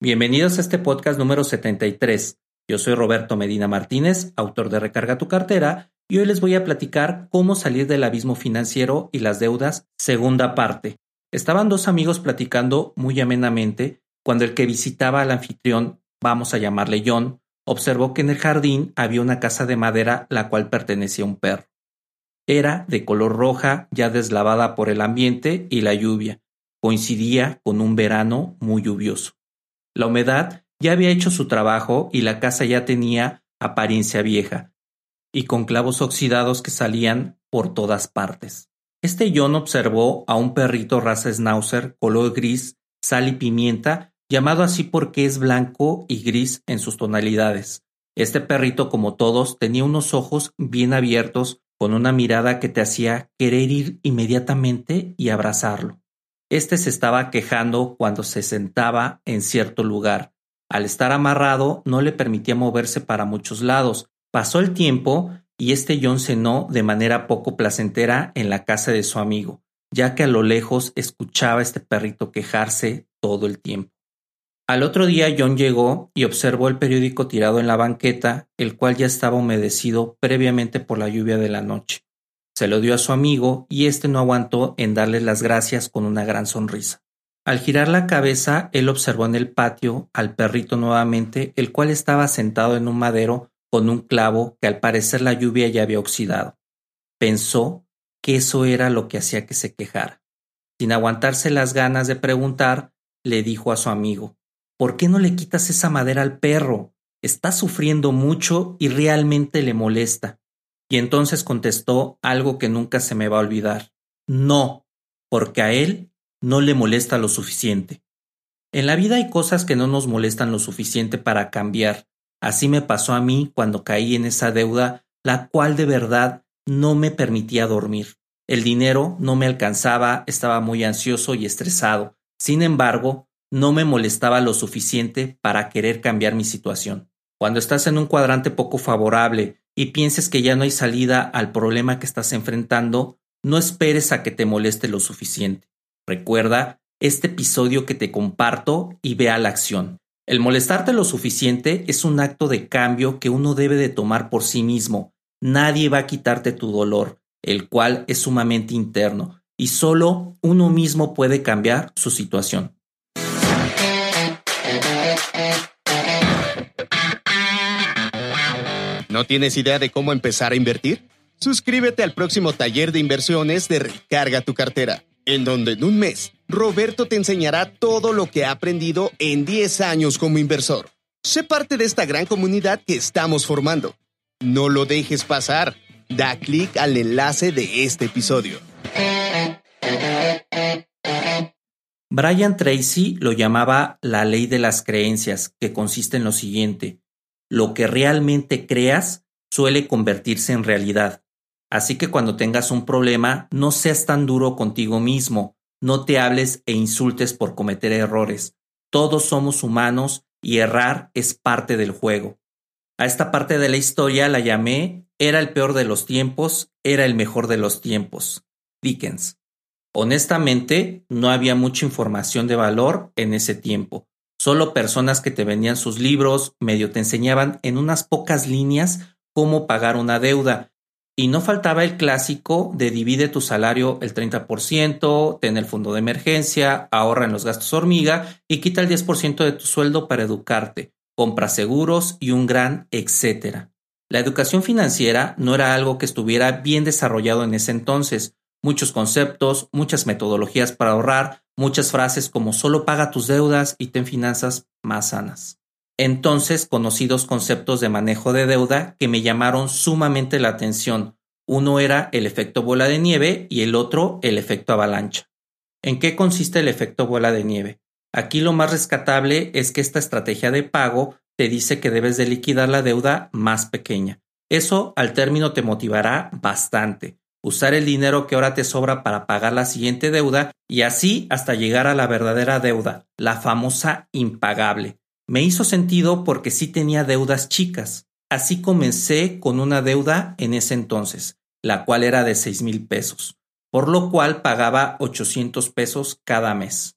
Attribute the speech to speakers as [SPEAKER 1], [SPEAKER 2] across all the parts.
[SPEAKER 1] Bienvenidos a este podcast número 73. Yo soy Roberto Medina Martínez, autor de Recarga tu cartera, y hoy les voy a platicar cómo salir del abismo financiero y las deudas, segunda parte. Estaban dos amigos platicando muy amenamente cuando el que visitaba al anfitrión, vamos a llamarle John, observó que en el jardín había una casa de madera la cual pertenecía a un perro. Era de color roja, ya deslavada por el ambiente y la lluvia. Coincidía con un verano muy lluvioso. La humedad ya había hecho su trabajo y la casa ya tenía apariencia vieja, y con clavos oxidados que salían por todas partes. Este John observó a un perrito raza schnauzer color gris, sal y pimienta, llamado así porque es blanco y gris en sus tonalidades. Este perrito, como todos, tenía unos ojos bien abiertos, con una mirada que te hacía querer ir inmediatamente y abrazarlo. Este se estaba quejando cuando se sentaba en cierto lugar. Al estar amarrado no le permitía moverse para muchos lados. Pasó el tiempo y este John cenó de manera poco placentera en la casa de su amigo, ya que a lo lejos escuchaba a este perrito quejarse todo el tiempo. Al otro día John llegó y observó el periódico tirado en la banqueta, el cual ya estaba humedecido previamente por la lluvia de la noche. Se lo dio a su amigo y éste no aguantó en darle las gracias con una gran sonrisa. Al girar la cabeza, él observó en el patio al perrito nuevamente, el cual estaba sentado en un madero con un clavo que al parecer la lluvia ya había oxidado. Pensó que eso era lo que hacía que se quejara. Sin aguantarse las ganas de preguntar, le dijo a su amigo ¿Por qué no le quitas esa madera al perro? Está sufriendo mucho y realmente le molesta. Y entonces contestó algo que nunca se me va a olvidar. No, porque a él no le molesta lo suficiente. En la vida hay cosas que no nos molestan lo suficiente para cambiar. Así me pasó a mí cuando caí en esa deuda, la cual de verdad no me permitía dormir. El dinero no me alcanzaba, estaba muy ansioso y estresado. Sin embargo, no me molestaba lo suficiente para querer cambiar mi situación. Cuando estás en un cuadrante poco favorable y pienses que ya no hay salida al problema que estás enfrentando, no esperes a que te moleste lo suficiente. Recuerda este episodio que te comparto y ve a la acción. El molestarte lo suficiente es un acto de cambio que uno debe de tomar por sí mismo. Nadie va a quitarte tu dolor, el cual es sumamente interno, y solo uno mismo puede cambiar su situación.
[SPEAKER 2] ¿No tienes idea de cómo empezar a invertir? Suscríbete al próximo taller de inversiones de Recarga tu cartera, en donde en un mes Roberto te enseñará todo lo que ha aprendido en 10 años como inversor. Sé parte de esta gran comunidad que estamos formando. No lo dejes pasar. Da clic al enlace de este episodio.
[SPEAKER 1] Brian Tracy lo llamaba la ley de las creencias, que consiste en lo siguiente lo que realmente creas suele convertirse en realidad. Así que cuando tengas un problema, no seas tan duro contigo mismo, no te hables e insultes por cometer errores. Todos somos humanos y errar es parte del juego. A esta parte de la historia la llamé Era el peor de los tiempos, era el mejor de los tiempos. Dickens. Honestamente, no había mucha información de valor en ese tiempo. Solo personas que te vendían sus libros, medio te enseñaban en unas pocas líneas cómo pagar una deuda. Y no faltaba el clásico de divide tu salario el 30%, ten el fondo de emergencia, ahorra en los gastos hormiga y quita el 10% de tu sueldo para educarte, compra seguros y un gran etcétera. La educación financiera no era algo que estuviera bien desarrollado en ese entonces. Muchos conceptos, muchas metodologías para ahorrar, muchas frases como solo paga tus deudas y ten finanzas más sanas. Entonces conocí dos conceptos de manejo de deuda que me llamaron sumamente la atención. Uno era el efecto bola de nieve y el otro el efecto avalancha. ¿En qué consiste el efecto bola de nieve? Aquí lo más rescatable es que esta estrategia de pago te dice que debes de liquidar la deuda más pequeña. Eso al término te motivará bastante. Usar el dinero que ahora te sobra para pagar la siguiente deuda y así hasta llegar a la verdadera deuda, la famosa impagable. Me hizo sentido porque sí tenía deudas chicas. Así comencé con una deuda en ese entonces, la cual era de seis mil pesos, por lo cual pagaba 800 pesos cada mes.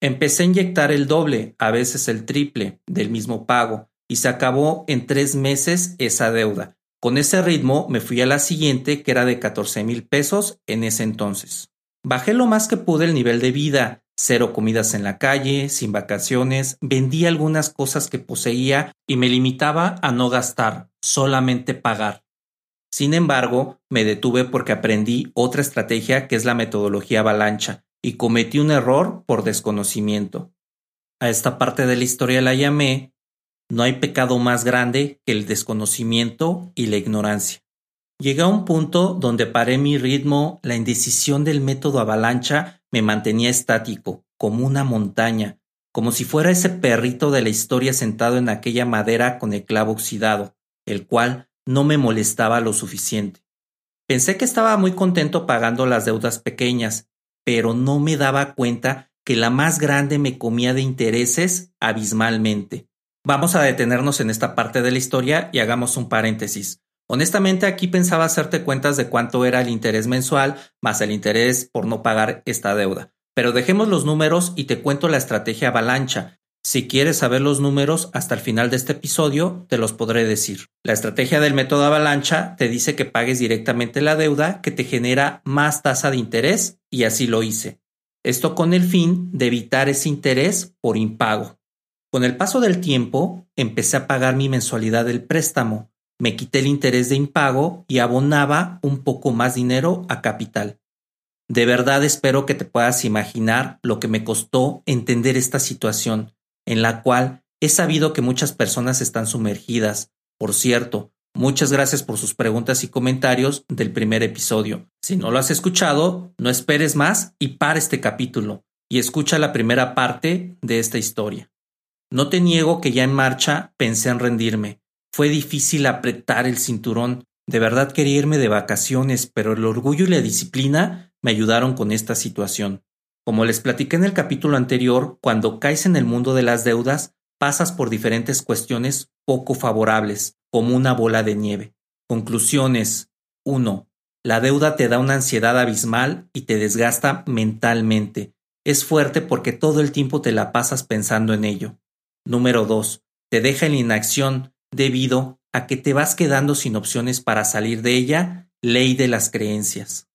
[SPEAKER 1] Empecé a inyectar el doble, a veces el triple, del mismo pago, y se acabó en tres meses esa deuda. Con ese ritmo me fui a la siguiente, que era de 14 mil pesos en ese entonces. Bajé lo más que pude el nivel de vida, cero comidas en la calle, sin vacaciones, vendí algunas cosas que poseía y me limitaba a no gastar, solamente pagar. Sin embargo, me detuve porque aprendí otra estrategia que es la metodología avalancha y cometí un error por desconocimiento. A esta parte de la historia la llamé No hay pecado más grande que el desconocimiento y la ignorancia. Llegué a un punto donde paré mi ritmo, la indecisión del método avalancha me mantenía estático, como una montaña, como si fuera ese perrito de la historia sentado en aquella madera con el clavo oxidado, el cual no me molestaba lo suficiente. Pensé que estaba muy contento pagando las deudas pequeñas, pero no me daba cuenta que la más grande me comía de intereses abismalmente. Vamos a detenernos en esta parte de la historia y hagamos un paréntesis. Honestamente, aquí pensaba hacerte cuentas de cuánto era el interés mensual más el interés por no pagar esta deuda. Pero dejemos los números y te cuento la estrategia avalancha. Si quieres saber los números hasta el final de este episodio, te los podré decir. La estrategia del método avalancha te dice que pagues directamente la deuda que te genera más tasa de interés y así lo hice. Esto con el fin de evitar ese interés por impago. Con el paso del tiempo, empecé a pagar mi mensualidad del préstamo me quité el interés de impago y abonaba un poco más dinero a capital. De verdad espero que te puedas imaginar lo que me costó entender esta situación, en la cual he sabido que muchas personas están sumergidas. Por cierto, muchas gracias por sus preguntas y comentarios del primer episodio. Si no lo has escuchado, no esperes más y para este capítulo y escucha la primera parte de esta historia. No te niego que ya en marcha pensé en rendirme, fue difícil apretar el cinturón. De verdad quería irme de vacaciones, pero el orgullo y la disciplina me ayudaron con esta situación. Como les platiqué en el capítulo anterior, cuando caes en el mundo de las deudas, pasas por diferentes cuestiones poco favorables, como una bola de nieve. Conclusiones 1. La deuda te da una ansiedad abismal y te desgasta mentalmente. Es fuerte porque todo el tiempo te la pasas pensando en ello. Número 2. Te deja en inacción, debido a que te vas quedando sin opciones para salir de ella, ley de las creencias.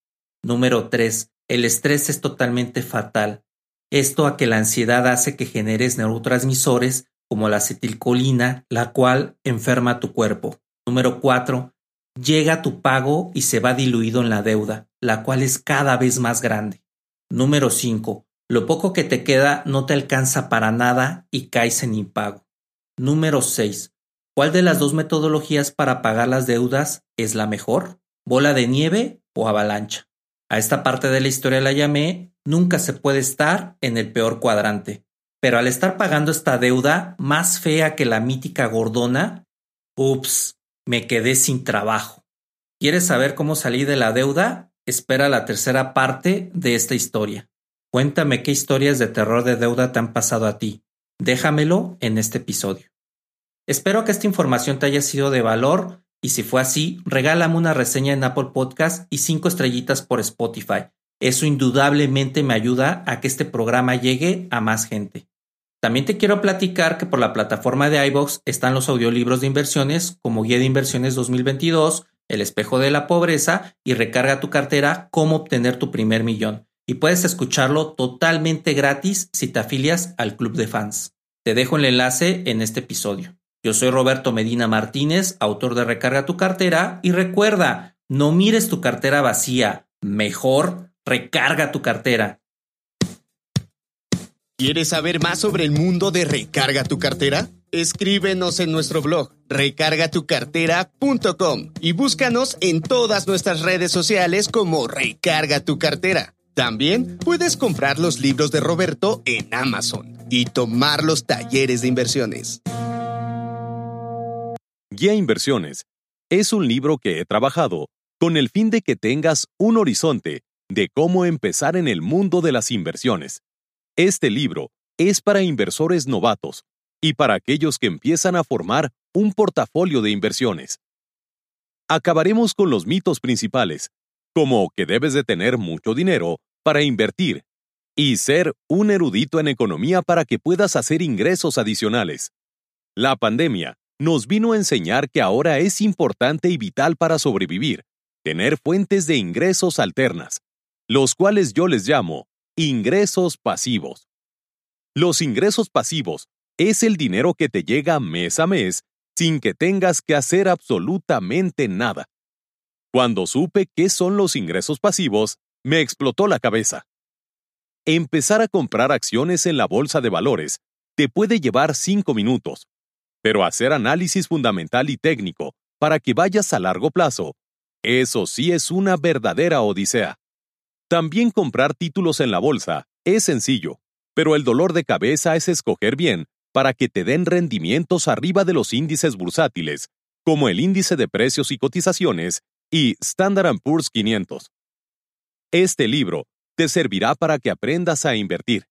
[SPEAKER 1] Número 3. El estrés es totalmente fatal. Esto a que la ansiedad hace que generes neurotransmisores como la acetilcolina, la cual enferma tu cuerpo. Número 4. Llega tu pago y se va diluido en la deuda, la cual es cada vez más grande. Número 5. Lo poco que te queda no te alcanza para nada y caes en impago. Número 6. ¿Cuál de las dos metodologías para pagar las deudas es la mejor? ¿Bola de nieve o avalancha? A esta parte de la historia la llamé Nunca se puede estar en el peor cuadrante. Pero al estar pagando esta deuda más fea que la mítica gordona, ups, me quedé sin trabajo. ¿Quieres saber cómo salí de la deuda? Espera la tercera parte de esta historia. Cuéntame qué historias de terror de deuda te han pasado a ti. Déjamelo en este episodio. Espero que esta información te haya sido de valor y si fue así, regálame una reseña en Apple Podcast y cinco estrellitas por Spotify. Eso indudablemente me ayuda a que este programa llegue a más gente. También te quiero platicar que por la plataforma de iBox están los audiolibros de inversiones como Guía de Inversiones 2022, El espejo de la pobreza y Recarga tu cartera, cómo obtener tu primer millón. Y puedes escucharlo totalmente gratis si te afilias al club de fans. Te dejo el enlace en este episodio. Yo soy Roberto Medina Martínez, autor de Recarga tu cartera, y recuerda, no mires tu cartera vacía, mejor recarga tu cartera.
[SPEAKER 2] ¿Quieres saber más sobre el mundo de Recarga tu cartera? Escríbenos en nuestro blog recargatucartera.com y búscanos en todas nuestras redes sociales como Recarga tu cartera. También puedes comprar los libros de Roberto en Amazon y tomar los talleres de inversiones.
[SPEAKER 3] Guía Inversiones es un libro que he trabajado con el fin de que tengas un horizonte de cómo empezar en el mundo de las inversiones. Este libro es para inversores novatos y para aquellos que empiezan a formar un portafolio de inversiones. Acabaremos con los mitos principales, como que debes de tener mucho dinero para invertir y ser un erudito en economía para que puedas hacer ingresos adicionales. La pandemia nos vino a enseñar que ahora es importante y vital para sobrevivir tener fuentes de ingresos alternas, los cuales yo les llamo ingresos pasivos. Los ingresos pasivos es el dinero que te llega mes a mes sin que tengas que hacer absolutamente nada. Cuando supe qué son los ingresos pasivos, me explotó la cabeza. Empezar a comprar acciones en la bolsa de valores te puede llevar cinco minutos, pero hacer análisis fundamental y técnico para que vayas a largo plazo, eso sí es una verdadera odisea. También comprar títulos en la bolsa es sencillo, pero el dolor de cabeza es escoger bien para que te den rendimientos arriba de los índices bursátiles, como el índice de precios y cotizaciones y Standard Poor's 500. Este libro te servirá para que aprendas a invertir,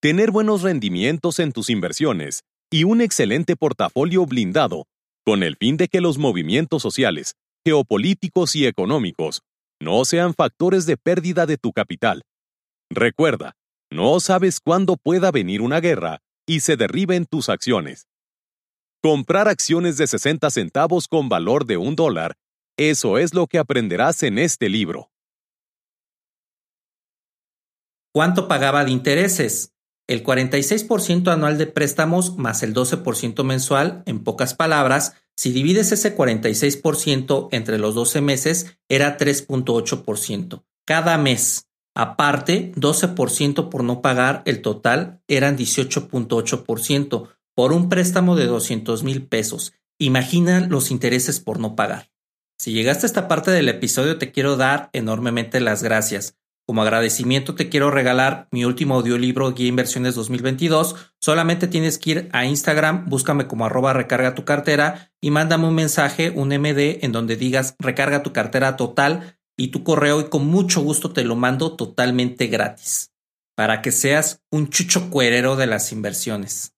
[SPEAKER 3] tener buenos rendimientos en tus inversiones y un excelente portafolio blindado, con el fin de que los movimientos sociales, geopolíticos y económicos no sean factores de pérdida de tu capital. Recuerda, no sabes cuándo pueda venir una guerra y se derriben tus acciones. Comprar acciones de 60 centavos con valor de un dólar, eso es lo que aprenderás en este libro.
[SPEAKER 1] ¿Cuánto pagaba de intereses? El 46% anual de préstamos más el 12% mensual, en pocas palabras, si divides ese 46% entre los 12 meses, era 3.8%. Cada mes. Aparte, 12% por no pagar, el total eran 18.8% por un préstamo de 200 mil pesos. Imagina los intereses por no pagar. Si llegaste a esta parte del episodio, te quiero dar enormemente las gracias. Como agradecimiento te quiero regalar mi último audiolibro Guía Inversiones 2022. Solamente tienes que ir a Instagram, búscame como arroba recarga tu cartera y mándame un mensaje, un MD en donde digas recarga tu cartera total y tu correo y con mucho gusto te lo mando totalmente gratis para que seas un chucho cuerero de las inversiones.